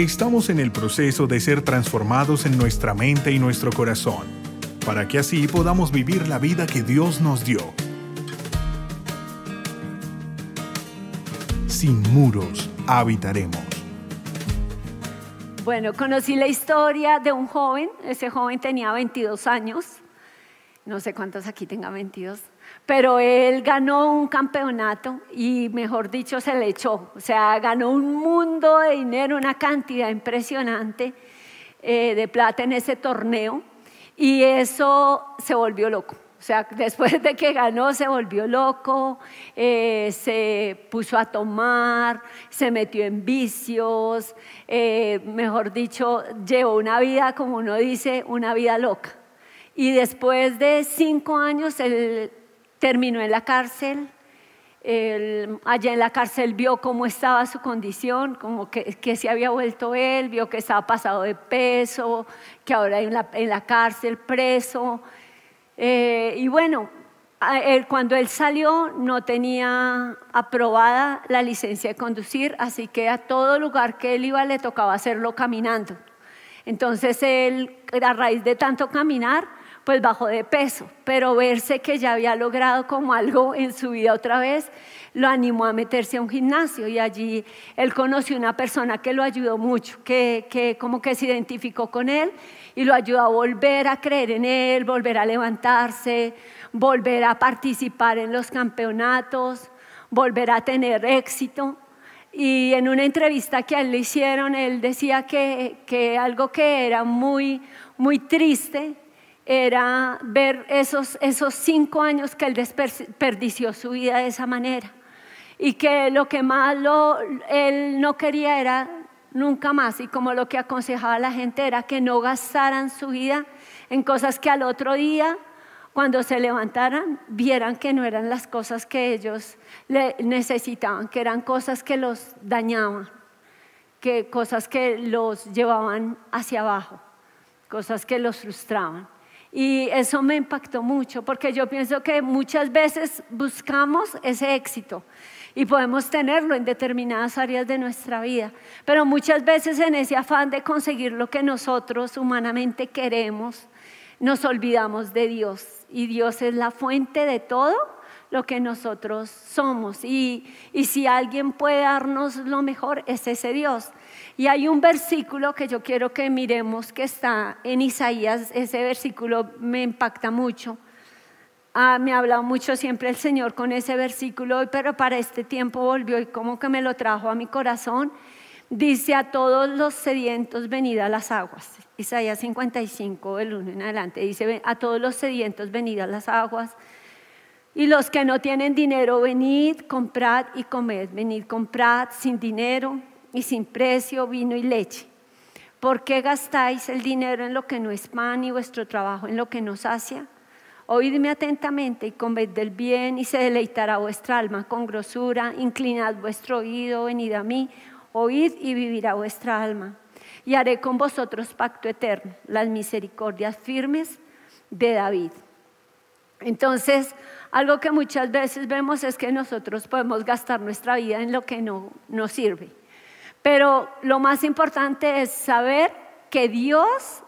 Estamos en el proceso de ser transformados en nuestra mente y nuestro corazón, para que así podamos vivir la vida que Dios nos dio. Sin muros habitaremos. Bueno, conocí la historia de un joven, ese joven tenía 22 años, no sé cuántos aquí tengan 22, pero él ganó un campeonato y mejor dicho se le echó, o sea, ganó un mundo de dinero, una cantidad impresionante eh, de plata en ese torneo y eso se volvió loco. O sea, después de que ganó se volvió loco, eh, se puso a tomar, se metió en vicios, eh, mejor dicho, llevó una vida, como uno dice, una vida loca. Y después de cinco años él terminó en la cárcel. allá en la cárcel vio cómo estaba su condición, como que, que, se había vuelto él, vio que estaba pasado de peso, que ahora en la, en la cárcel preso. Eh, y bueno, cuando él salió no tenía aprobada la licencia de conducir, así que a todo lugar que él iba le tocaba hacerlo caminando. Entonces él, a raíz de tanto caminar, pues bajó de peso, pero verse que ya había logrado como algo en su vida otra vez, lo animó a meterse a un gimnasio y allí él conoció una persona que lo ayudó mucho, que, que como que se identificó con él y lo ayudó a volver a creer en él, volver a levantarse, volver a participar en los campeonatos, volver a tener éxito. Y en una entrevista que a él le hicieron, él decía que, que algo que era muy, muy triste era ver esos, esos cinco años que él desperdició su vida de esa manera. Y que lo que más él no quería era nunca más. Y como lo que aconsejaba la gente era que no gastaran su vida en cosas que al otro día, cuando se levantaran, vieran que no eran las cosas que ellos necesitaban, que eran cosas que los dañaban, que cosas que los llevaban hacia abajo, cosas que los frustraban. Y eso me impactó mucho porque yo pienso que muchas veces buscamos ese éxito y podemos tenerlo en determinadas áreas de nuestra vida, pero muchas veces en ese afán de conseguir lo que nosotros humanamente queremos, nos olvidamos de Dios y Dios es la fuente de todo lo que nosotros somos. Y, y, si alguien puede darnos lo mejor, es ese Dios. Y hay un versículo que yo quiero que miremos que está en Isaías, ese versículo me impacta mucho. Ah, me ha hablado mucho siempre el Señor con ese versículo, pero para este tiempo volvió y como que me lo trajo a mi corazón. Dice a todos los sedientos, venid a las aguas. Isaías 55, del 1 en adelante. Dice a todos los sedientos, venid a las aguas. Y los que no tienen dinero, venid, comprad y comed. Venid, comprad sin dinero y sin precio vino y leche. ¿Por qué gastáis el dinero en lo que no es pan y vuestro trabajo en lo que no sacia? Oídme atentamente y comed del bien y se deleitará vuestra alma con grosura. Inclinad vuestro oído, venid a mí, oíd y vivirá vuestra alma. Y haré con vosotros pacto eterno, las misericordias firmes de David. Entonces, algo que muchas veces vemos es que nosotros podemos gastar nuestra vida en lo que no nos sirve. Pero lo más importante es saber que Dios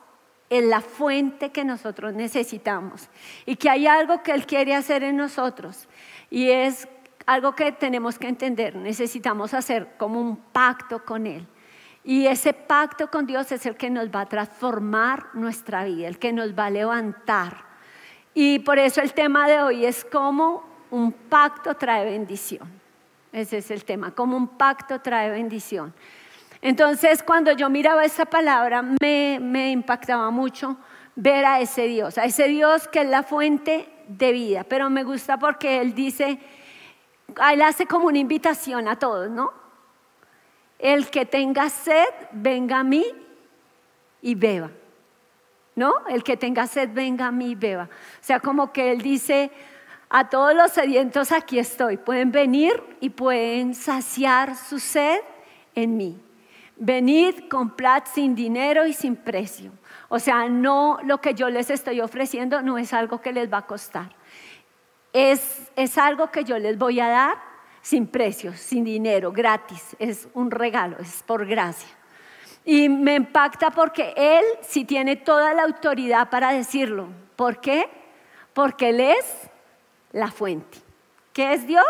es la fuente que nosotros necesitamos y que hay algo que Él quiere hacer en nosotros y es algo que tenemos que entender. Necesitamos hacer como un pacto con Él. Y ese pacto con Dios es el que nos va a transformar nuestra vida, el que nos va a levantar. Y por eso el tema de hoy es cómo un pacto trae bendición. Ese es el tema, como un pacto trae bendición. Entonces, cuando yo miraba esa palabra, me, impactaba mucho ver a ese Dios, a ese Dios que es la fuente de vida. Pero me gusta porque Él dice, Él hace como una invitación a todos, ¿no? El que tenga sed, venga a mí y beba. ¿No? El que tenga sed, venga a mí y beba. O sea, como que Él dice, a todos los sedientos aquí estoy. Pueden venir y pueden saciar su sed en mí. Venid, comprad sin dinero y sin precio. O sea, no lo que yo les estoy ofreciendo no es algo que les va a costar. Es, es algo que yo les voy a dar sin precio, sin dinero, gratis. Es un regalo, es por gracia. Y me impacta porque Él sí tiene toda la autoridad para decirlo. ¿Por qué? Porque Él es la fuente. ¿Qué es Dios?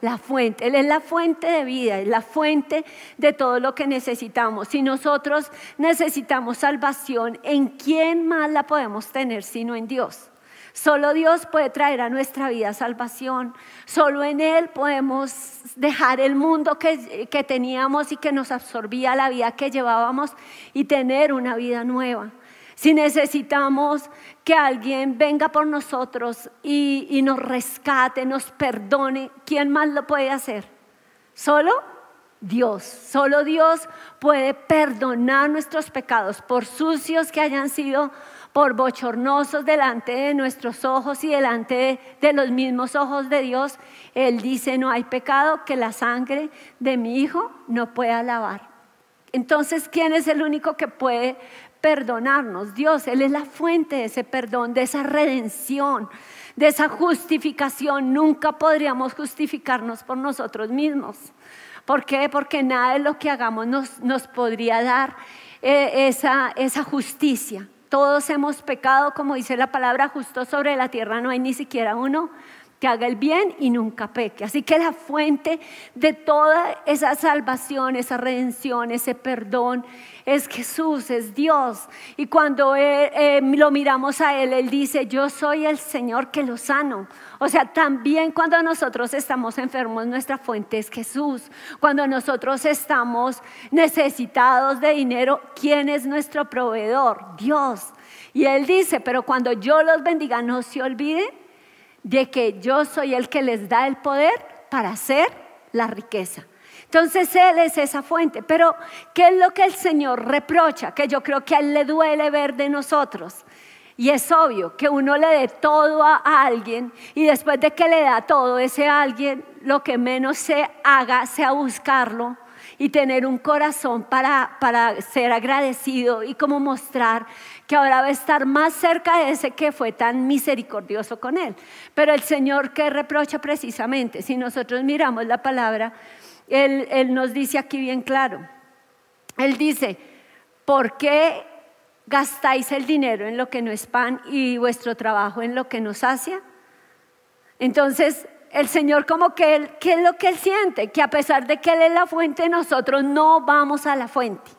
La fuente. Él es la fuente de vida, es la fuente de todo lo que necesitamos. Si nosotros necesitamos salvación, ¿en quién más la podemos tener sino en Dios? Solo Dios puede traer a nuestra vida salvación. Solo en Él podemos dejar el mundo que, que, teníamos y que nos absorbía la vida que llevábamos y tener una vida nueva. Si necesitamos que alguien venga por nosotros y, nos rescate, nos perdone, ¿quién más lo puede hacer? Solo Dios. Solo Dios puede perdonar nuestros pecados, por sucios que hayan sido por bochornosos delante de nuestros ojos y delante de, los mismos ojos de Dios, Él dice, no hay pecado que la sangre de mi Hijo no pueda lavar. Entonces, ¿quién es el único que puede perdonarnos? Dios, Él es la fuente de ese perdón, de esa redención, de esa justificación. Nunca podríamos justificarnos por nosotros mismos. ¿Por qué? Porque nada de lo que hagamos nos, podría dar eh, esa, esa justicia. Todos hemos pecado, como dice la palabra, justo sobre la tierra no hay ni siquiera uno haga el bien y nunca peque. Así que la fuente de toda esa salvación, esa redención, ese perdón, es Jesús, es Dios. Y cuando eh, lo miramos a Él, Él dice, yo soy el Señor que lo sano. O sea, también cuando nosotros estamos enfermos, nuestra fuente es Jesús. Cuando nosotros estamos necesitados de dinero, ¿quién es nuestro proveedor? Dios. Y Él dice, pero cuando yo los bendiga, no se olviden de que yo soy el que les da el poder para hacer la riqueza. Entonces Él es esa fuente. Pero, ¿qué es lo que el Señor reprocha? Que yo creo que a Él le duele ver de nosotros. Y es obvio que uno le dé todo a, alguien y después de que le da todo, ese alguien lo que menos se haga sea buscarlo y tener un corazón para, para ser agradecido y como mostrar que ahora va a estar más cerca de ese que fue tan misericordioso con él. Pero el Señor que reprocha precisamente, si nosotros miramos la palabra, él, nos dice aquí bien claro. Él dice, ¿por qué gastáis el dinero en lo que no es pan y vuestro trabajo en lo que nos sacia? Entonces, el Señor como que él, ¿qué es lo que Él siente? Que a pesar de que Él es la fuente, nosotros no vamos a la fuente.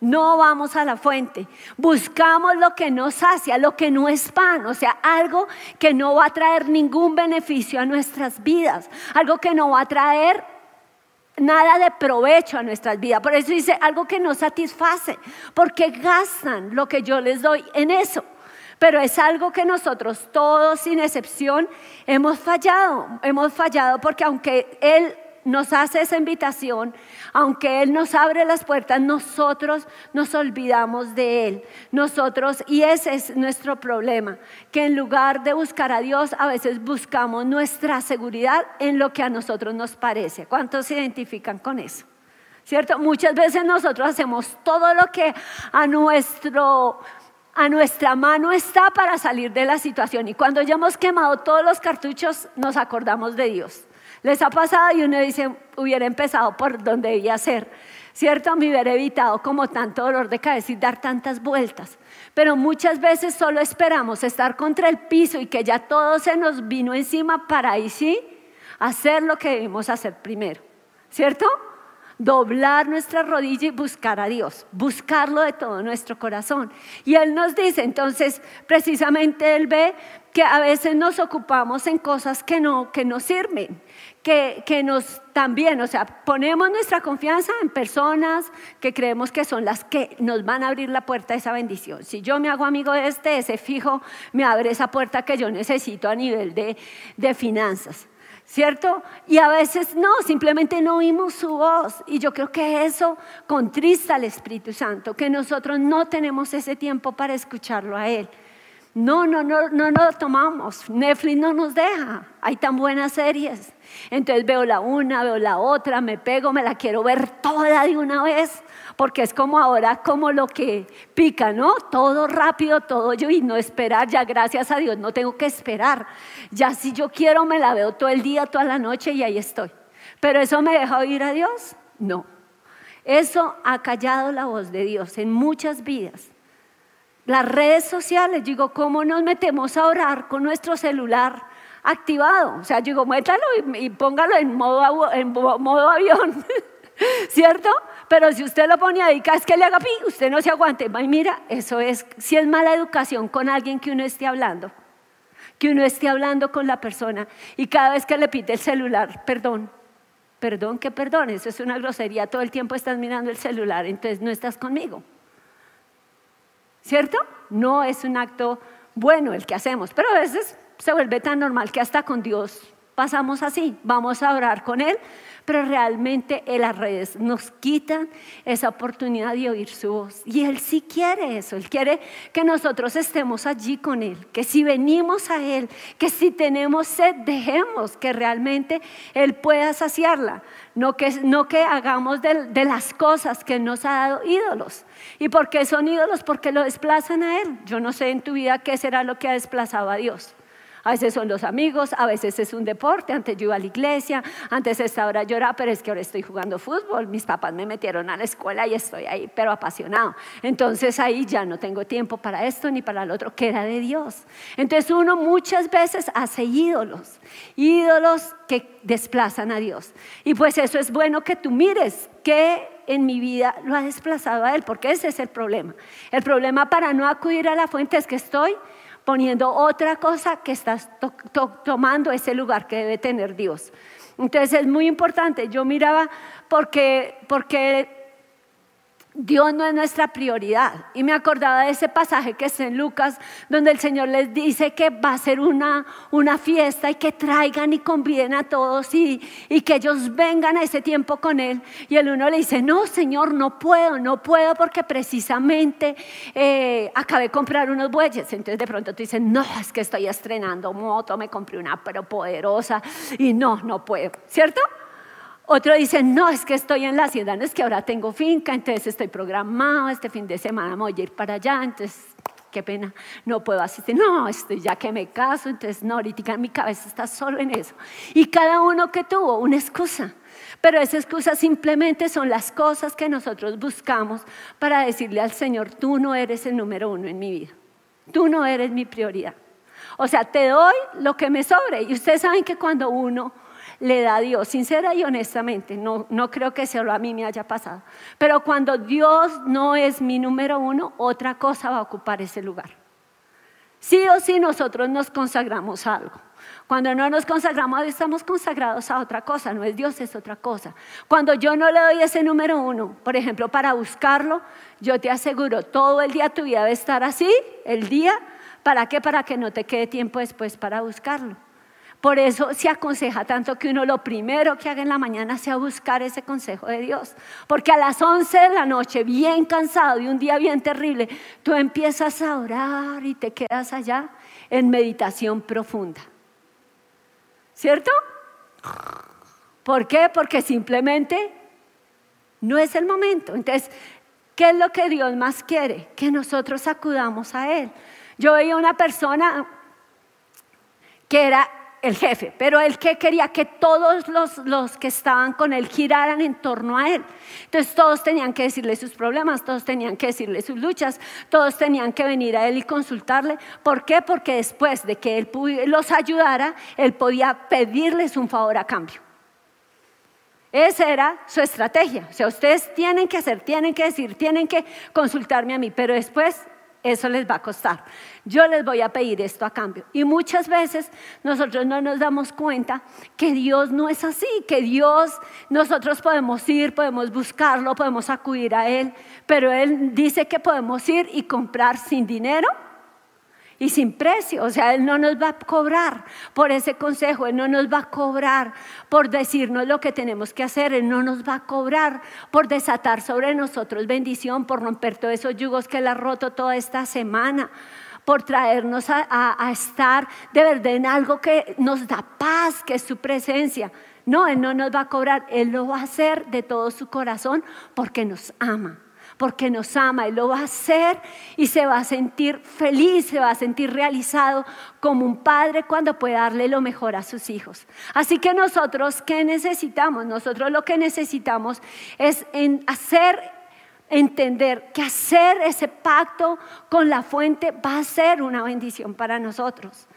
No vamos a la fuente. Buscamos lo que nos sacia, lo que no es pan, o sea, algo que no va a traer ningún beneficio a nuestras vidas, algo que no va a traer nada de provecho a nuestras vidas. Por eso dice algo que no satisface, porque gastan lo que yo les doy en eso. Pero es algo que nosotros todos, sin excepción, hemos fallado. Hemos fallado porque aunque Él nos hace esa invitación, aunque Él nos abre las puertas, nosotros nos olvidamos de Él. Nosotros, y ese es nuestro problema, que en lugar de buscar a Dios, a veces buscamos nuestra seguridad en lo que a nosotros nos parece. ¿Cuántos se identifican con eso? ¿Cierto? Muchas veces nosotros hacemos todo lo que a nuestro a nuestra mano está para salir de la situación. Y cuando ya hemos quemado todos los cartuchos, nos acordamos de Dios. Les ha pasado y uno dice, hubiera empezado por donde debía ser, ¿cierto? Me hubiera evitado como tanto dolor de cabeza y dar tantas vueltas. Pero muchas veces solo esperamos estar contra el piso y que ya todo se nos vino encima para ahí sí hacer lo que debimos hacer primero, ¿cierto? Doblar nuestra rodilla y buscar a Dios, buscarlo de todo nuestro corazón. Y Él nos dice, entonces, precisamente Él ve que a veces nos ocupamos en cosas que no, que no sirven, que, que nos también, o sea, ponemos nuestra confianza en personas que creemos que son las que nos van a abrir la puerta a esa bendición. Si yo me hago amigo de este, ese fijo me abre esa puerta que yo necesito a nivel de, de finanzas. ¿Cierto? Y a veces no, simplemente no oímos su voz. Y yo creo que eso contrista al Espíritu Santo, que nosotros no tenemos ese tiempo para escucharlo a Él. No, no, no, no lo tomamos. Netflix no nos deja. Hay tan buenas series. Entonces veo la una, veo la otra, me pego, me la quiero ver toda de una vez porque es como ahora como lo que pica, ¿no? Todo rápido, todo yo y no esperar, ya gracias a Dios no tengo que esperar. Ya si yo quiero me la veo todo el día, toda la noche y ahí estoy. Pero eso me deja oír a Dios? No. Eso ha callado la voz de Dios en muchas vidas. Las redes sociales, digo, ¿cómo nos metemos a orar con nuestro celular activado? O sea, digo, métalo y, póngalo en modo, en modo avión, ¿cierto? Pero si usted lo pone ahí, vez que le haga pi, usted no se aguante. Y mira, eso es, si es mala educación con alguien que uno esté hablando, que uno esté hablando con la persona y cada vez que le pide el celular, perdón, perdón, que perdón, eso es una grosería, todo el tiempo estás mirando el celular, entonces no estás conmigo. ¿Cierto? No es un acto bueno el que hacemos, pero a veces se vuelve tan normal que hasta con Dios pasamos así, vamos a orar con Él, pero realmente en las redes nos quitan esa oportunidad de oír su voz. Y Él sí quiere eso, Él quiere que nosotros estemos allí con Él, que si venimos a Él, que si tenemos sed, dejemos que realmente Él pueda saciarla, no que, no que hagamos de, de las cosas que nos ha dado ídolos. ¿Y por qué son ídolos? Porque lo desplazan a Él. Yo no sé en tu vida qué será lo que ha desplazado a Dios. A veces son los amigos, a veces es un deporte. Antes yo iba a la iglesia, antes esta hora lloraba, pero es que ahora estoy jugando fútbol. Mis papás me metieron a la escuela y estoy ahí, pero apasionado. Entonces ahí ya no tengo tiempo para esto ni para lo otro, que era de Dios. Entonces uno muchas veces hace ídolos, ídolos que desplazan a Dios. Y pues eso es bueno que tú mires que en mi vida lo ha desplazado a Él, porque ese es el problema. El problema para no acudir a la fuente es que estoy poniendo otra cosa que estás tomando ese lugar que debe tener Dios. Entonces es muy importante. Yo miraba porque, porque Dios no es nuestra prioridad. Y me acordaba de ese pasaje que es en Lucas, donde el Señor les dice que va a ser una, una fiesta y que traigan y conviden a todos y, y, que ellos vengan a ese tiempo con Él. Y el uno le dice, no, Señor, no puedo, no puedo porque precisamente eh, acabé de comprar unos bueyes. Entonces de pronto tú dices, no, es que estoy estrenando moto, me compré una pero poderosa y no, no puedo, ¿cierto? Otro dice, no, es que estoy en la hacienda, no es que ahora tengo finca, entonces estoy programado, este fin de semana voy a ir para allá, entonces qué pena, no puedo asistir. No, estoy ya que me caso, entonces no, ahorita mi cabeza está solo en eso. Y cada uno que tuvo una excusa. Pero esa excusa simplemente son las cosas que nosotros buscamos para decirle al Señor, tú no eres el número uno en mi vida. Tú no eres mi prioridad. O sea, te doy lo que me sobre. Y ustedes saben que cuando uno le da a Dios, sincera y honestamente, no, no creo que solo a mí me haya pasado, pero cuando Dios no es mi número uno, otra cosa va a ocupar ese lugar. Sí o sí nosotros nos consagramos a algo. Cuando no nos consagramos, estamos consagrados a otra cosa, no es Dios, es otra cosa. Cuando yo no le doy ese número uno, por ejemplo, para buscarlo, yo te aseguro, todo el día tu vida debe estar así, el día, ¿para qué? Para que no te quede tiempo después para buscarlo. Por eso se aconseja tanto que uno lo primero que haga en la mañana sea buscar ese consejo de Dios. Porque a las 11 de la noche, bien cansado de un día bien terrible, tú empiezas a orar y te quedas allá en meditación profunda. ¿Cierto? ¿Por qué? Porque simplemente no es el momento. Entonces, ¿qué es lo que Dios más quiere? Que nosotros acudamos a Él. Yo veía una persona que era el jefe, pero él que quería que todos los, los, que estaban con él giraran en torno a él. Entonces todos tenían que decirle sus problemas, todos tenían que decirle sus luchas, todos tenían que venir a él y consultarle. ¿Por qué? Porque después de que él los ayudara, él podía pedirles un favor a cambio. Esa era su estrategia. O sea, ustedes tienen que hacer, tienen que decir, tienen que consultarme a mí, pero después eso les va a costar. Yo les voy a pedir esto a cambio. Y muchas veces nosotros no nos damos cuenta que Dios no es así, que Dios, nosotros podemos ir, podemos buscarlo, podemos acudir a Él, pero Él dice que podemos ir y comprar sin dinero y sin precio. O sea, Él no nos va a cobrar por ese consejo, Él no nos va a cobrar por decirnos lo que tenemos que hacer, Él no nos va a cobrar por desatar sobre nosotros bendición, por romper todos esos yugos que Él ha roto toda esta semana por traernos a, a, estar de verdad en algo que nos da paz, que es su presencia. No, Él no nos va a cobrar, Él lo va a hacer de todo su corazón porque nos ama porque nos ama. Él lo va a hacer y se va a sentir feliz, se va a sentir realizado como un padre cuando puede darle lo mejor a sus hijos. Así que nosotros, ¿qué necesitamos? Nosotros lo que necesitamos es hacer entender que hacer ese pacto con la fuente va a ser una bendición para nosotros.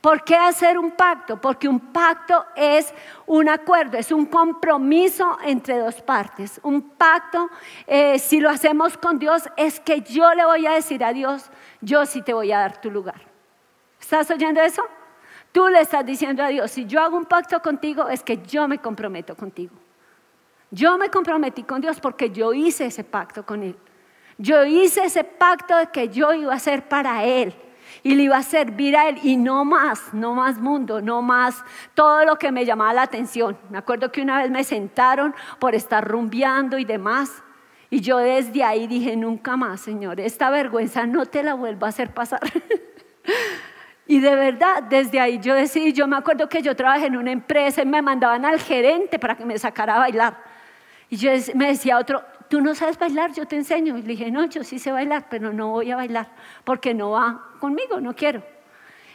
¿Por qué hacer un pacto? Porque un pacto es un acuerdo, es un compromiso entre dos partes. Un pacto, eh, si lo hacemos con Dios, es que yo le voy a decir a Dios, yo sí te voy a dar tu lugar. ¿Estás oyendo eso? Tú le estás diciendo a Dios, si yo hago un pacto contigo, es que yo me comprometo contigo. Yo me comprometí con Dios porque yo hice ese pacto con Él. Yo hice ese pacto que yo iba a ser para Él y le iba a servir a él y no más, no más mundo, no más todo lo que me llamaba la atención. Me acuerdo que una vez me sentaron por estar rumbeando y demás. Y yo desde ahí dije, nunca más, Señor, esta vergüenza no te la vuelvo a hacer pasar. y de verdad, desde ahí yo decidí, yo me acuerdo que yo trabajé en una empresa y me mandaban al gerente para que me sacara a bailar. Y yo me decía otro, tú no sabes bailar, yo te enseño. Y le dije, no, yo sí sé bailar, pero no voy a bailar porque no va conmigo, no quiero.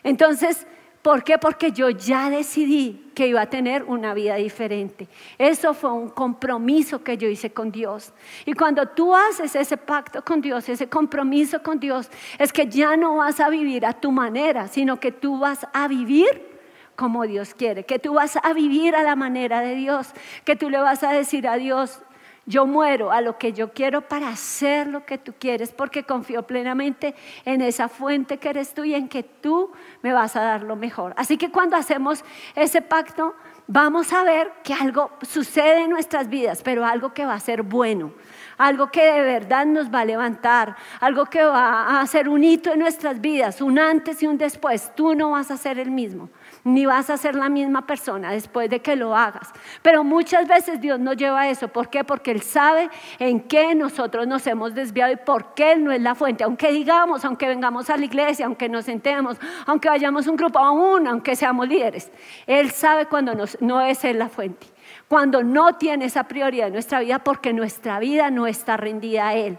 Entonces, ¿por qué? Porque yo ya decidí que iba a tener una vida diferente. Eso fue un compromiso que yo hice con Dios. Y cuando tú haces ese pacto con Dios, ese compromiso con Dios, es que ya no vas a vivir a tu manera, sino que tú vas a vivir como Dios quiere, que tú vas a vivir a la manera de Dios, que tú le vas a decir a Dios, yo muero a lo que yo quiero para hacer lo que tú quieres, porque confío plenamente en esa fuente que eres tú y en que tú me vas a dar lo mejor. Así que cuando hacemos ese pacto, vamos a ver que algo sucede en nuestras vidas, pero algo que va a ser bueno, algo que de verdad nos va a levantar, algo que va a hacer un hito en nuestras vidas, un antes y un después. Tú no vas a ser el mismo ni vas a ser la misma persona después de que lo hagas. Pero muchas veces Dios nos lleva a eso. ¿Por qué? Porque Él sabe en qué nosotros nos hemos desviado y por qué Él no es la fuente. Aunque digamos, aunque vengamos a la iglesia, aunque nos sentemos, aunque vayamos un grupo, aún aunque seamos líderes, Él sabe cuando no es Él la fuente cuando no tiene esa prioridad en nuestra vida porque nuestra vida no está rendida a Él.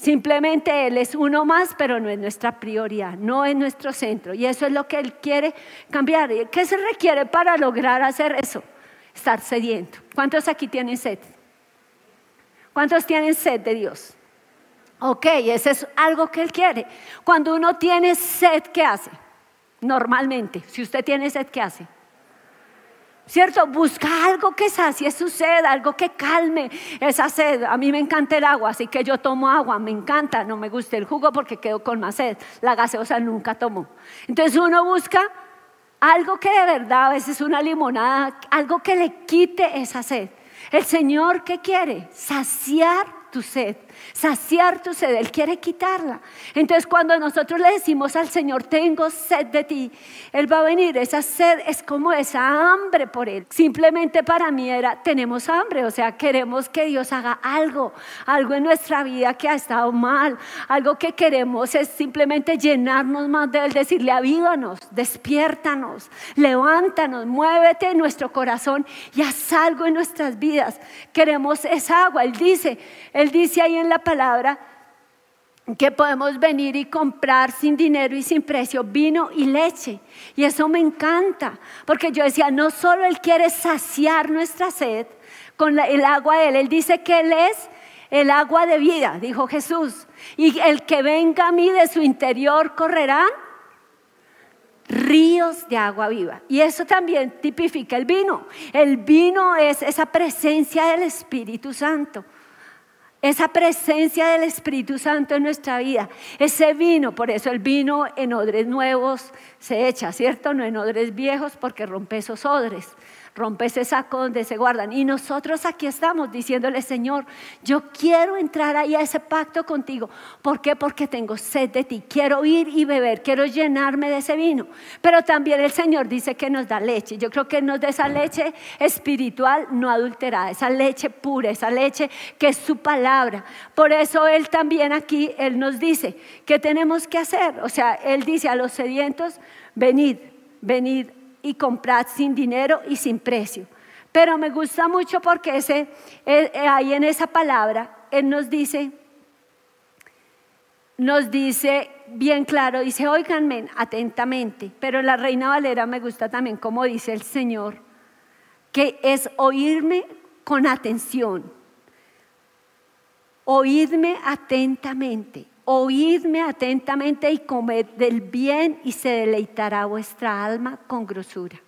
Simplemente Él es uno más, pero no es nuestra prioridad, no es nuestro centro. Y eso es lo que Él quiere cambiar. ¿Qué se requiere para lograr hacer eso? Estar sediento. ¿Cuántos aquí tienen sed? ¿Cuántos tienen sed de Dios? Ok, eso es algo que Él quiere. Cuando uno tiene sed, ¿qué hace? Normalmente, si usted tiene sed, ¿qué hace? ¿Cierto? Busca algo que sacie su sed, algo que calme esa sed. A mí me encanta el agua, así que yo tomo agua, me encanta, no me gusta el jugo porque quedo con más sed. La gaseosa nunca tomo. Entonces uno busca algo que de verdad, a veces una limonada, algo que le quite esa sed. El Señor, ¿qué quiere? Saciar tu sed saciar tu sed, Él quiere quitarla. Entonces cuando nosotros le decimos al Señor, tengo sed de ti, Él va a venir, esa sed es como esa hambre por Él. Simplemente para mí era, tenemos hambre, o sea, queremos que Dios haga algo, algo en nuestra vida que ha estado mal, algo que queremos es simplemente llenarnos más de Él, decirle, avívanos, despiértanos, levántanos, muévete en nuestro corazón y haz algo en nuestras vidas. Queremos esa agua, Él dice, Él dice ahí en la palabra que podemos venir y comprar sin dinero y sin precio vino y leche. Y eso me encanta, porque yo decía, no solo Él quiere saciar nuestra sed con el agua de Él, Él dice que Él es el agua de vida, dijo Jesús. Y el que venga a mí de su interior correrán ríos de agua viva. Y eso también tipifica el vino. El vino es esa presencia del Espíritu Santo esa presencia del Espíritu Santo en nuestra vida, ese vino, por eso el vino en odres nuevos se echa, ¿cierto? No en odres viejos porque rompe esos odres rompe ese saco donde se guardan. Y nosotros aquí estamos diciéndole, Señor, yo quiero entrar ahí a ese pacto contigo. ¿Por qué? Porque tengo sed de ti. Quiero ir y beber, quiero llenarme de ese vino. Pero también el Señor dice que nos da leche. Yo creo que nos da esa leche espiritual no adulterada, esa leche pura, esa leche que es su palabra. Por eso Él también aquí, Él nos dice, ¿qué tenemos que hacer? O sea, Él dice a los sedientos, venid, venid y comprad sin dinero y sin precio. Pero me gusta mucho porque ese, eh, eh, ahí en esa palabra, Él nos dice nos dice bien claro, dice, oiganme atentamente, pero la Reina Valera me gusta también como dice el Señor, que es oírme con atención, oídme atentamente, oídme atentamente y comed del bien y se deleitará vuestra alma con grosura.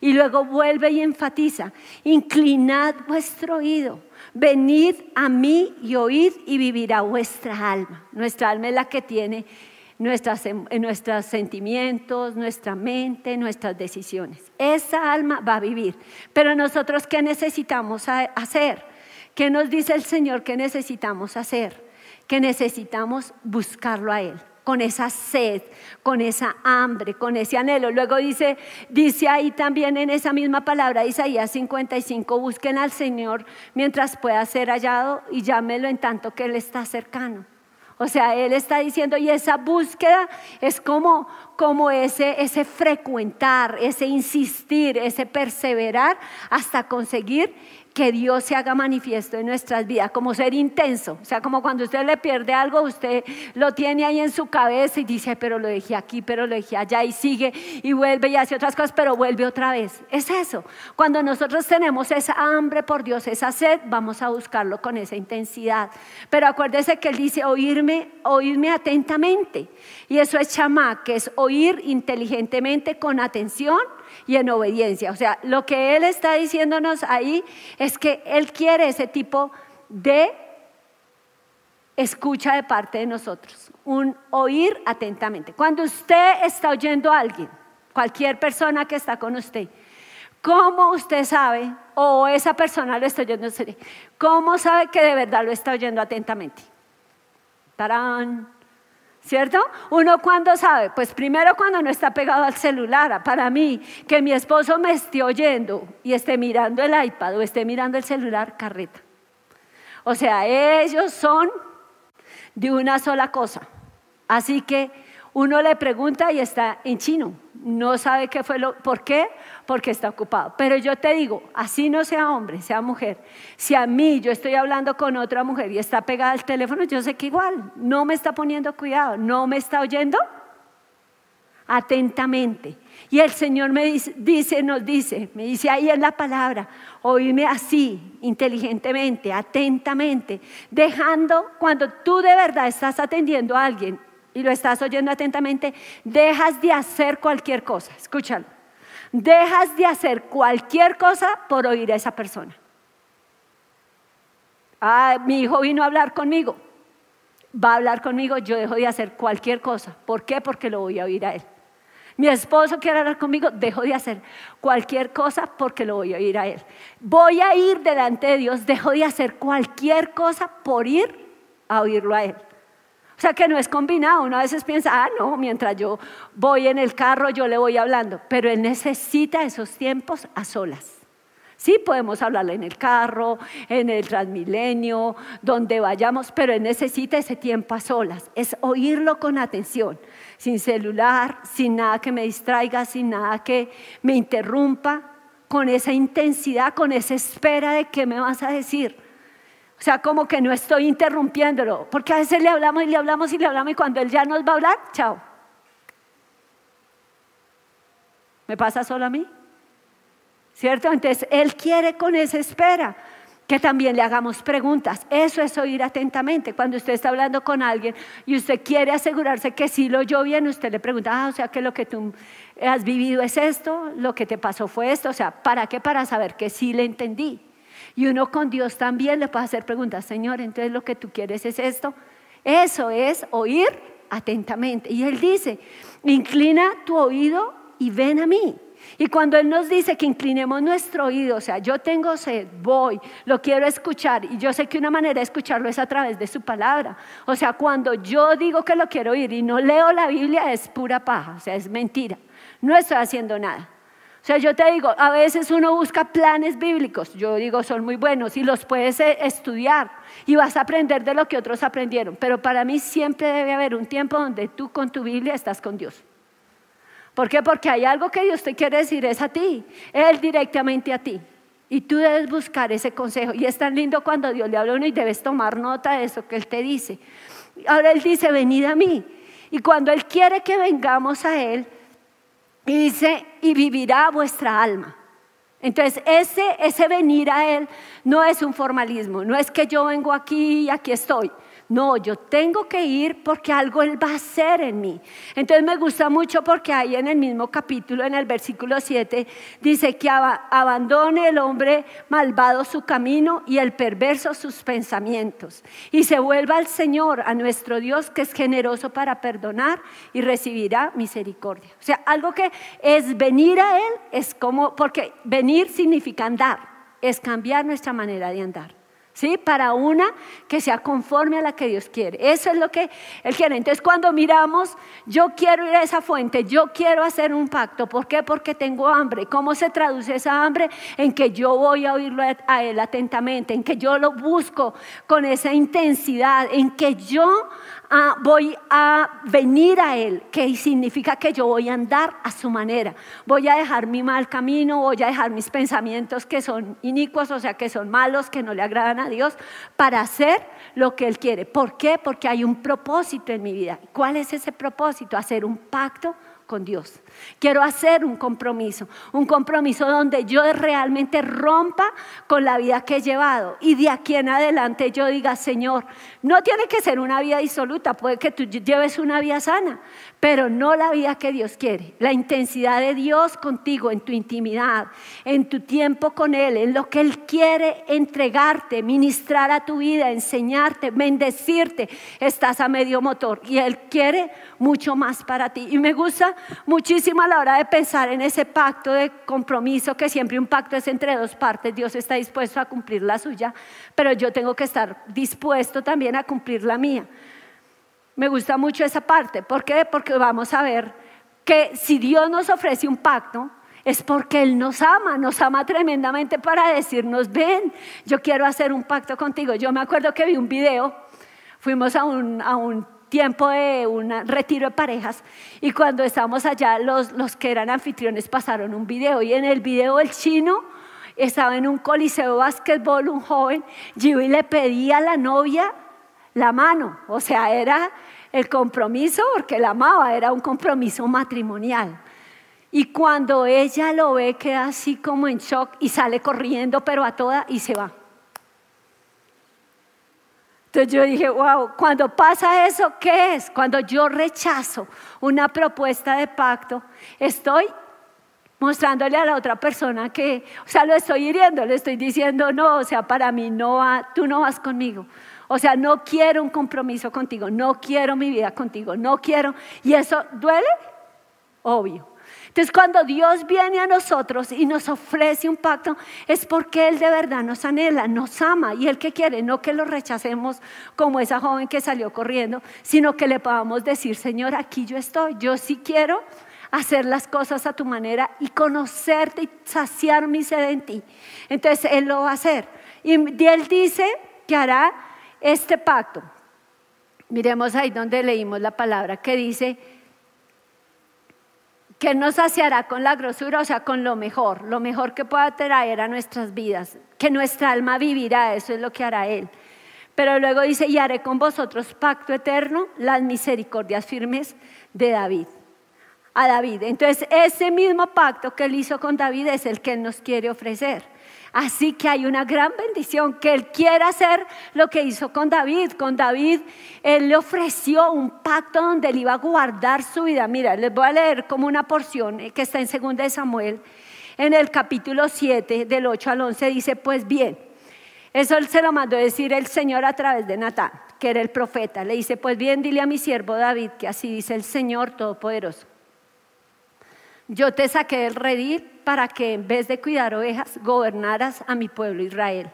Y luego vuelve y enfatiza, inclinad vuestro oído, venid a mí y oíd y vivirá vuestra alma. Nuestra alma es la que tiene em, nuestros sentimientos, nuestra mente, nuestras decisiones. Esa alma va a vivir. Pero nosotros, ¿qué necesitamos hacer? ¿Qué nos dice el Señor que necesitamos hacer? Que necesitamos buscarlo a Él con esa sed, con esa hambre, con ese anhelo. Luego dice, dice ahí también en esa misma palabra, Isaías 55, busquen al Señor mientras pueda ser hallado y llámelo en tanto que Él está cercano. O sea, Él está diciendo, y esa búsqueda es como, como ese, ese frecuentar, ese insistir, ese perseverar hasta conseguir que Dios se haga manifiesto en nuestras vidas, como ser intenso. O sea, como cuando usted le pierde algo, usted lo tiene ahí en su cabeza y dice, pero lo dejé aquí, pero lo dejé allá y sigue y vuelve y hace otras cosas, pero vuelve otra vez. Es eso. Cuando nosotros tenemos esa hambre por Dios, esa sed, vamos a buscarlo con esa intensidad. Pero acuérdese que Él dice, oírme, oírme atentamente. Y eso es chamá, que es oír inteligentemente con atención y en obediencia. O sea, lo que Él está diciéndonos ahí es que Él quiere ese tipo de escucha de parte de nosotros, un oír atentamente. Cuando usted está oyendo a alguien, cualquier persona que está con usted, ¿cómo usted sabe, o esa persona lo está oyendo, cómo sabe que de verdad lo está oyendo atentamente? Tarán. ¿Cierto? Uno cuando sabe, pues primero cuando no está pegado al celular. Para mí, que mi esposo me esté oyendo y esté mirando el iPad o esté mirando el celular, carreta. O sea, ellos son de una sola cosa. Así que uno le pregunta y está en chino. No sabe qué fue lo, ¿por qué? Porque está ocupado. Pero yo te digo, así no sea hombre, sea mujer. Si a mí yo estoy hablando con otra mujer y está pegada al teléfono, yo sé que igual no me está poniendo cuidado, no me está oyendo atentamente. Y el Señor me dice, nos dice, me dice ahí en la palabra, oírme así, inteligentemente, atentamente, dejando cuando tú de verdad estás atendiendo a alguien y lo estás oyendo atentamente, dejas de hacer cualquier cosa. Escúchalo. Dejas de hacer cualquier cosa por oír a esa persona. Ah, mi hijo vino a hablar conmigo. Va a hablar conmigo, yo dejo de hacer cualquier cosa. ¿Por qué? Porque lo voy a oír a él. Mi esposo quiere hablar conmigo, dejo de hacer cualquier cosa porque lo voy a oír a él. Voy a ir delante de Dios, dejo de hacer cualquier cosa por ir a oírlo a él. O sea que no es combinado. Uno a veces piensa, ah, no, mientras yo voy en el carro, yo le voy hablando. Pero él necesita esos tiempos a solas. Sí, podemos hablarle en el carro, en el transmilenio, donde vayamos, pero él necesita ese tiempo a solas. Es oírlo con atención, sin celular, sin nada que me distraiga, sin nada que me interrumpa, con esa intensidad, con esa espera de qué me vas a decir. O sea, como que no estoy interrumpiéndolo, porque a veces le hablamos y le hablamos y le hablamos y cuando él ya nos va a hablar, chao. ¿Me pasa solo a mí? ¿Cierto? Entonces, él quiere con esa espera que también le hagamos preguntas. Eso es oír atentamente. Cuando usted está hablando con alguien y usted quiere asegurarse que sí lo oyó bien, usted le pregunta, ah, o sea, que lo que tú has vivido es esto, lo que te pasó fue esto. O sea, ¿para qué? Para saber que sí le entendí. Y uno con Dios también le puede hacer preguntas, Señor, entonces lo que tú quieres es esto. Eso es oír atentamente. Y Él dice, inclina tu oído y ven a mí. Y cuando Él nos dice que inclinemos nuestro oído, o sea, yo tengo sed, voy, lo quiero escuchar, y yo sé que una manera de escucharlo es a través de su palabra. O sea, cuando yo digo que lo quiero oír y no leo la Biblia, es pura paja, o sea, es mentira. No estoy haciendo nada. O sea, yo te digo, a veces uno busca planes bíblicos, yo digo, son muy buenos y los puedes eh, estudiar y vas a aprender de lo que otros aprendieron, pero para mí siempre debe haber un tiempo donde tú con tu Biblia estás con Dios. ¿Por qué? Porque hay algo que Dios te quiere decir, es a ti, Él directamente a ti. Y tú debes buscar ese consejo. Y es tan lindo cuando Dios le habla a uno y debes tomar nota de eso que Él te dice. Ahora Él dice, venid a mí. Y cuando Él quiere que vengamos a Él, dice, y vivirá vuestra alma. Entonces, ese, ese venir a Él no es un formalismo, no es que yo vengo aquí y aquí estoy. No, yo tengo que ir porque algo Él va a hacer en mí. Entonces me gusta mucho porque ahí en el mismo capítulo, en el versículo 7, dice que abandone el hombre malvado su camino y el perverso sus pensamientos. Y se vuelva al Señor, a nuestro Dios, que es generoso para perdonar y recibirá misericordia. O sea, algo que es venir a Él, es como, porque venir significa andar, es cambiar nuestra manera de andar. ¿Sí? Para una que sea conforme a la que Dios quiere. Eso es lo que Él quiere. Entonces, cuando miramos, yo quiero ir a esa fuente, yo quiero hacer un pacto. ¿Por qué? Porque tengo hambre. ¿Cómo se traduce esa hambre? En que yo voy a oírlo a Él atentamente, en que yo lo busco con esa intensidad, en que yo voy a venir a Él, que significa que yo voy a andar a su manera. Voy a dejar mi mal camino, voy a dejar mis pensamientos que son inicuos, o sea, que son malos, que no le agradan a Dios, para hacer lo que Él quiere. ¿Por qué? Porque hay un propósito en mi vida. ¿Cuál es ese propósito? Hacer un pacto con Dios. Quiero hacer un compromiso, un compromiso donde yo realmente rompa con la vida que he llevado y de aquí en adelante yo diga, Señor, no tiene que ser una vida disoluta, puede que tú lleves una vida sana, pero no la vida que Dios quiere. La intensidad de Dios contigo, en tu intimidad, en tu tiempo con Él, en lo que Él quiere entregarte, ministrar a tu vida, enseñarte, bendecirte, estás a medio motor y Él quiere mucho más para ti. Y me gusta muchísimo a la hora de pensar en ese pacto de compromiso, que siempre un pacto es entre dos partes, Dios está dispuesto a cumplir la suya, pero yo tengo que estar dispuesto también a cumplir la mía. Me gusta mucho esa parte, ¿por qué? Porque vamos a ver que si Dios nos ofrece un pacto, es porque Él nos ama, nos ama tremendamente para decirnos, ven, yo quiero hacer un pacto contigo. Yo me acuerdo que vi un video, fuimos a un tiempo de un retiro de parejas y cuando estábamos allá los, los que eran anfitriones pasaron un video y en el video el chino estaba en un coliseo de básquetbol, un joven, y le pedía a la novia la mano, o sea, era el compromiso porque la amaba, era un compromiso matrimonial. Y cuando ella lo ve queda así como en shock y sale corriendo pero a toda y se va. Entonces yo dije, wow, cuando pasa eso, ¿qué es? Cuando yo rechazo una propuesta de pacto, estoy mostrándole a la otra persona que, o sea, lo estoy hiriendo, le estoy diciendo, no, o sea, para mí no va, tú no vas conmigo. O sea, no quiero un compromiso contigo, no quiero mi vida contigo, no quiero. ¿Y eso duele? Obvio. Entonces cuando Dios viene a nosotros y nos ofrece un pacto, es porque Él de verdad nos anhela, nos ama y Él que quiere, no que lo rechacemos como esa joven que salió corriendo, sino que le podamos decir, Señor, aquí yo estoy, yo sí quiero hacer las cosas a tu manera y conocerte y saciar mi sed en ti. Entonces Él lo va a hacer. Y Él dice que hará este pacto. Miremos ahí donde leímos la palabra que dice, que nos saciará con la grosura, o sea, con lo mejor, lo mejor que pueda traer a nuestras vidas, que nuestra alma vivirá, eso es lo que hará Él. Pero luego dice, y haré con vosotros pacto eterno, las misericordias firmes de David. A David. Entonces, ese mismo pacto que él hizo con David es el que él nos quiere ofrecer. Así que hay una gran bendición que Él quiere hacer lo que hizo con David. Con David, Él le ofreció un pacto donde Él iba a guardar su vida. Mira, les voy a leer como una porción eh, que está en 2 de Samuel. En el capítulo 7, del 8 al 11, dice, pues bien, eso se lo mandó decir el Señor a través de Natán, que era el profeta. Le dice, pues bien, dile a mi siervo David que así dice el Señor Todopoderoso. Yo te saqué del redil para que en vez de cuidar ovejas, gobernaras a mi pueblo Israel.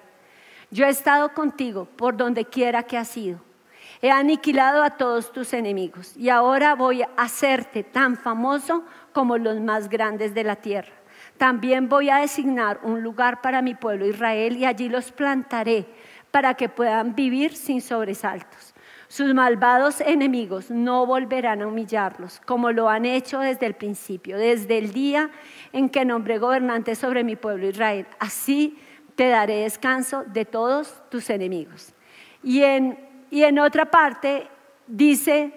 Yo he estado contigo por donde quiera que has ido. He aniquilado a todos tus enemigos y ahora voy a hacerte tan famoso como los más grandes de la tierra. También voy a designar un lugar para mi pueblo Israel y allí los plantaré para que puedan vivir sin sobresaltos. Sus malvados enemigos no volverán a humillarlos, como lo han hecho desde el principio, desde el día en que nombré gobernante sobre mi pueblo Israel. Así te daré descanso de todos tus enemigos. Y en, y en otra parte, dice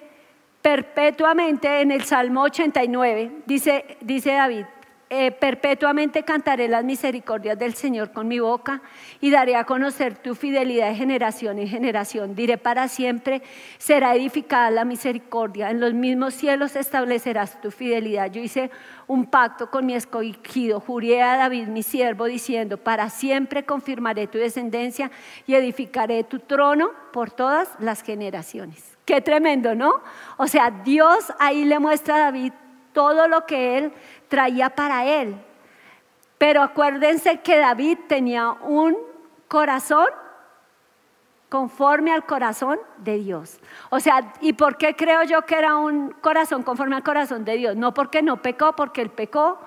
perpetuamente en el Salmo 89, dice, dice David, eh, perpetuamente cantaré las misericordias del Señor con mi boca y daré a conocer tu fidelidad de generación en generación. Diré para siempre, será edificada la misericordia. En los mismos cielos establecerás tu fidelidad. Yo hice un pacto con mi escogido, juré a David mi siervo diciendo, para siempre confirmaré tu descendencia y edificaré tu trono por todas las generaciones. Qué tremendo, ¿no? O sea, Dios ahí le muestra a David todo lo que él traía para él. Pero acuérdense que David tenía un corazón conforme al corazón de Dios. O sea, ¿y por qué creo yo que era un corazón conforme al corazón de Dios? No porque no pecó, porque él pecó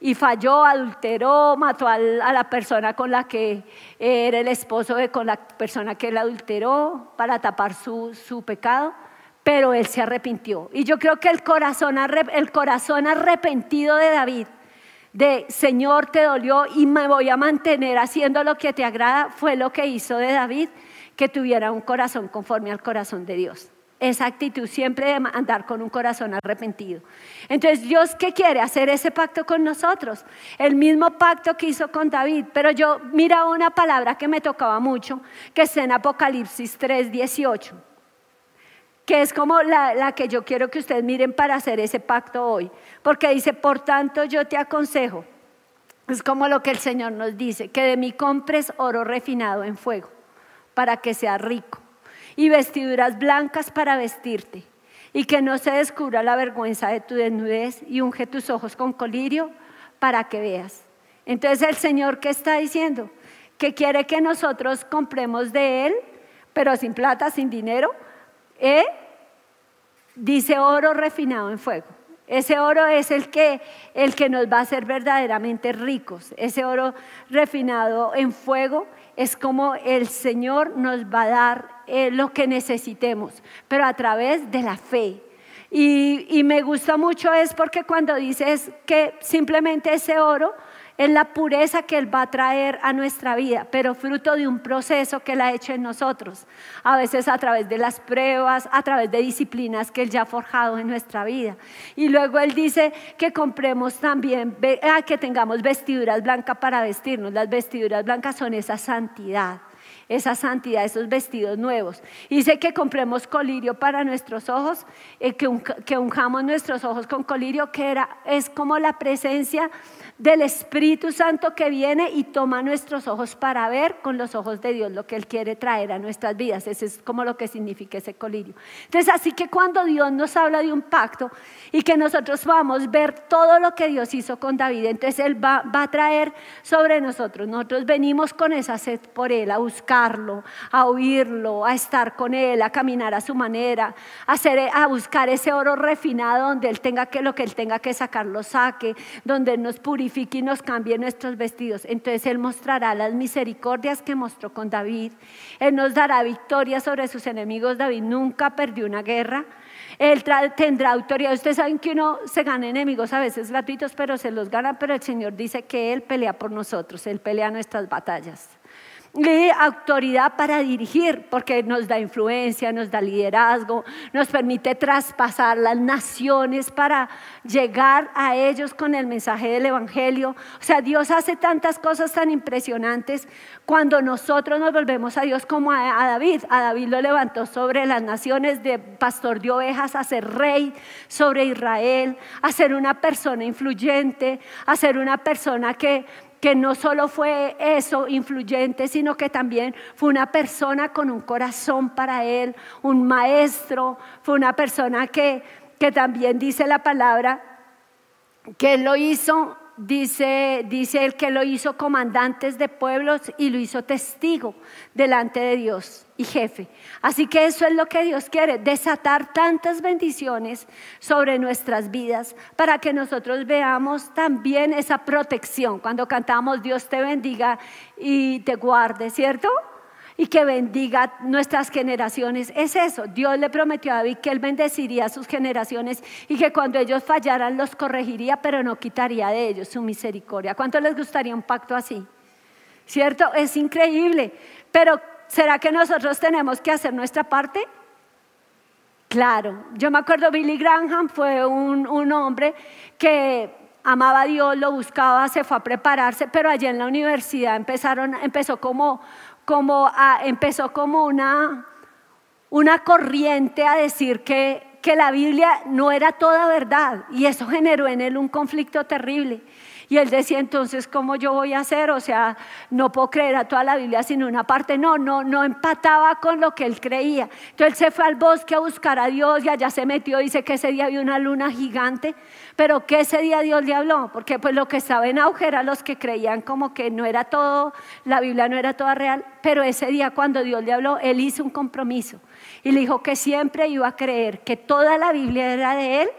y falló, adulteró, mató a la persona con la que era el esposo de con la persona que él adulteró para tapar su, su pecado pero él se arrepintió. Y yo creo que el corazón, el corazón arrepentido de David, de Señor te dolió y me voy a mantener haciendo lo que te agrada, fue lo que hizo de David que tuviera un corazón conforme al corazón de Dios. Esa actitud siempre de andar con un corazón arrepentido. Entonces, Dios, ¿qué quiere? Hacer ese pacto con nosotros. El mismo pacto que hizo con David. Pero yo miraba una palabra que me tocaba mucho, que está en Apocalipsis 3, 18 que es como la, que yo quiero que ustedes miren para hacer ese pacto hoy. Porque dice, por tanto yo te aconsejo, es como lo que el Señor nos dice, que de mí compres oro refinado en fuego, para que sea rico, y vestiduras blancas para vestirte, y que no se descubra la vergüenza de tu desnudez, y unge tus ojos con colirio para que veas. Entonces el Señor, ¿qué está diciendo? Que quiere que nosotros compremos de Él, pero sin plata, sin dinero, ¿Eh? Dice oro refinado en fuego. Ese oro es el que, el que nos va a hacer verdaderamente ricos. Ese oro refinado en fuego es como el Señor nos va a dar eh, lo que necesitemos, pero a través de la fe. Y, y me gusta mucho es porque cuando dices que simplemente ese oro es la pureza que Él va a traer a nuestra vida, pero fruto de un proceso que Él ha hecho en nosotros, a veces a través de las pruebas, a través de disciplinas que Él ya ha forjado en nuestra vida. Y luego Él dice que compremos también, ah, que tengamos vestiduras blancas para vestirnos. Las vestiduras blancas son esa santidad esa santidad, esos vestidos nuevos. Dice que compremos colirio para nuestros ojos, eh, que, que unjamos nuestros ojos con colirio, que era, es como la presencia del Espíritu Santo que viene y toma nuestros ojos para ver con los ojos de Dios lo que Él quiere traer a nuestras vidas. Ese es como lo que significa ese colirio. Entonces, así que cuando Dios nos habla de un pacto y que nosotros vamos a ver todo lo que Dios hizo con David, entonces Él va, va a traer sobre nosotros. Nosotros venimos con esa sed por Él, a buscarlo, a oírlo, a estar con Él, a caminar a su manera, a, hacer, a buscar ese oro refinado donde Él tenga que lo que Él tenga que sacar, lo saque, donde Él nos purifique y nos cambie nuestros vestidos. Entonces Él mostrará las misericordias que mostró con David. Él nos dará victoria sobre sus enemigos. David nunca perdió una guerra. Él tendrá autoridad. Ustedes saben que uno se gana enemigos a veces gratuitos, pero se los gana. Pero el Señor dice que Él pelea por nosotros. Él pelea nuestras batallas y autoridad para dirigir, porque nos da influencia, nos da liderazgo, nos permite traspasar las naciones para llegar a ellos con el mensaje del Evangelio. O sea, Dios hace tantas cosas tan impresionantes cuando nosotros nos volvemos a Dios como a, David. A David lo levantó sobre las naciones de pastor de ovejas a ser rey sobre Israel, a ser una persona influyente, a ser una persona que que no solo fue eso influyente, sino que también fue una persona con un corazón para él, un maestro, fue una persona que, que también dice la palabra, que lo hizo dice, dice el que lo hizo comandantes de pueblos y lo hizo testigo delante de Dios y jefe. Así que eso es lo que Dios quiere, desatar tantas bendiciones sobre nuestras vidas para que nosotros veamos también esa protección. Cuando cantamos Dios te bendiga y te guarde, ¿cierto? Y que bendiga nuestras generaciones. Es eso, Dios le prometió a David que él bendeciría a sus generaciones y que cuando ellos fallaran los corregiría, pero no quitaría de ellos su misericordia. ¿Cuánto les gustaría un pacto así? ¿Cierto? Es increíble, pero ¿será que nosotros tenemos que hacer nuestra parte? Claro, yo me acuerdo Billy Graham fue un, un hombre que amaba a Dios, lo buscaba, se fue a prepararse, pero allí en la universidad empezaron, empezó como, como, a, empezó como una, una corriente a decir que, que la Biblia no era toda verdad y eso generó en él un conflicto terrible. Y él decía entonces, ¿cómo yo voy a hacer? O sea, no puedo creer a toda la Biblia sino una parte. No, no, no empataba con lo que él creía. Entonces él se fue al bosque a buscar a Dios y allá se metió. Dice que ese día había una luna gigante. Pero que ese día Dios le habló, porque pues lo que estaba en auge era los que creían como que no era todo, la Biblia no era toda real. Pero ese día cuando Dios le habló, él hizo un compromiso y le dijo que siempre iba a creer que toda la Biblia era de él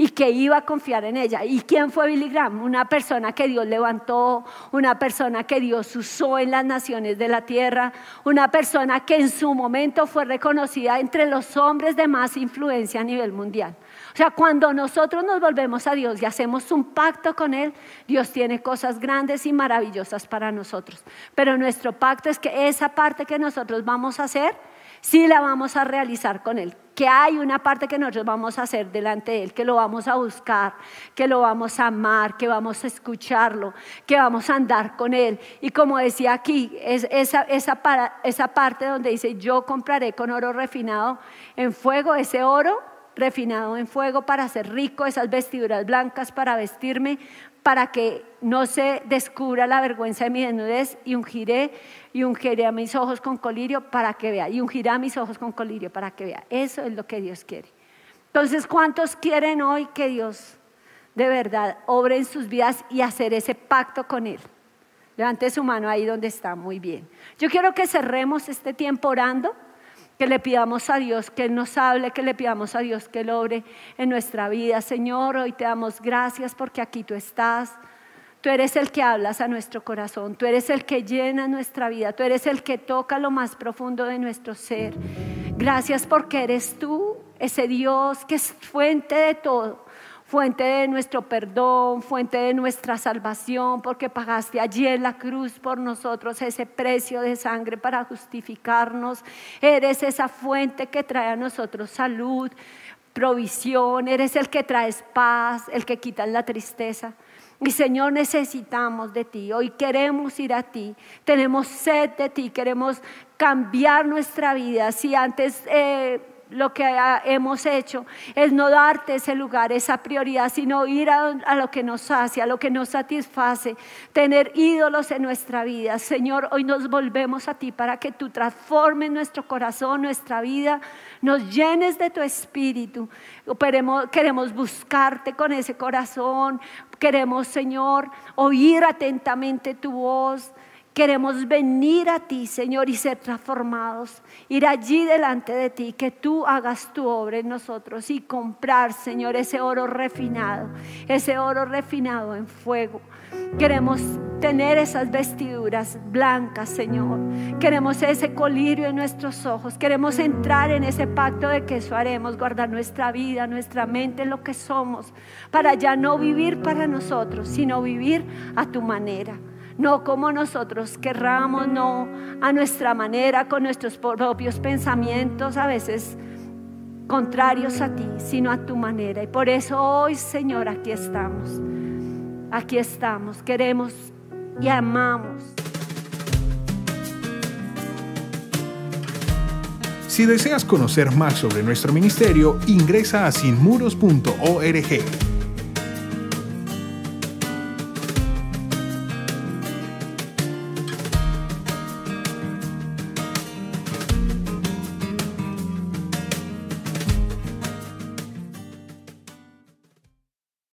y que iba a confiar en ella. ¿Y quién fue Billy Graham? Una persona que Dios levantó, una persona que Dios usó en las naciones de la tierra, una persona que en su momento fue reconocida entre los hombres de más influencia a nivel mundial. O sea, cuando nosotros nos volvemos a Dios y hacemos un pacto con Él, Dios tiene cosas grandes y maravillosas para nosotros. Pero nuestro pacto es que esa parte que nosotros vamos a hacer, sí la vamos a realizar con Él. Que hay una parte que nosotros vamos a hacer delante de Él, que lo vamos a buscar, que lo vamos a amar, que vamos a escucharlo, que vamos a andar con Él. Y como decía aquí, es esa, esa, esa parte donde dice, yo compraré con oro refinado en fuego ese oro refinado en fuego para ser rico, esas vestiduras blancas para vestirme, para que no se descubra la vergüenza de mi desnudez y ungiré y ungiré a mis ojos con colirio para que vea y ungiré a mis ojos con colirio para que vea. Eso es lo que Dios quiere. Entonces, ¿cuántos quieren hoy que Dios de verdad obre en sus vidas y hacer ese pacto con Él? Levante su mano ahí donde está, muy bien. Yo quiero que cerremos este tiempo orando que le pidamos a Dios que nos hable, que le pidamos a Dios que obre en nuestra vida. Señor, hoy te damos gracias porque aquí tú estás. Tú eres el que hablas a nuestro corazón, tú eres el que llena nuestra vida, tú eres el que toca lo más profundo de nuestro ser. Gracias porque eres tú, ese Dios que es fuente de todo fuente de nuestro perdón, fuente de nuestra salvación, porque pagaste allí en la cruz por nosotros ese precio de sangre para justificarnos. Eres esa fuente que trae a nosotros salud, provisión, eres el que traes paz, el que quita la tristeza. Y Señor, necesitamos de ti. Hoy queremos ir a ti. Tenemos sed de ti. Queremos cambiar nuestra vida. Si antes eh, lo que hemos hecho es no darte ese lugar, esa prioridad, sino ir a, lo que nos hace, a lo que nos satisface, tener ídolos en nuestra vida. Señor, hoy nos volvemos a ti para que tú transformes nuestro corazón, nuestra vida, nos llenes de tu espíritu. Queremos, queremos buscarte con ese corazón, queremos, Señor, oír atentamente tu voz. Queremos venir a ti, Señor, y ser transformados. Ir allí delante de ti, que tú hagas tu obra en nosotros y comprar, Señor, ese oro refinado, ese oro refinado en fuego. Queremos tener esas vestiduras blancas, Señor. Queremos ese colirio en nuestros ojos. Queremos entrar en ese pacto de que eso haremos, guardar nuestra vida, nuestra mente, lo que somos, para ya no vivir para nosotros, sino vivir a tu manera no como nosotros querramos, no a nuestra manera, con nuestros propios pensamientos, a veces contrarios a ti, sino a tu manera. Y por eso hoy, Señor, aquí estamos. Aquí estamos, queremos y amamos. Si deseas conocer más sobre nuestro ministerio, ingresa a sinmuros.org.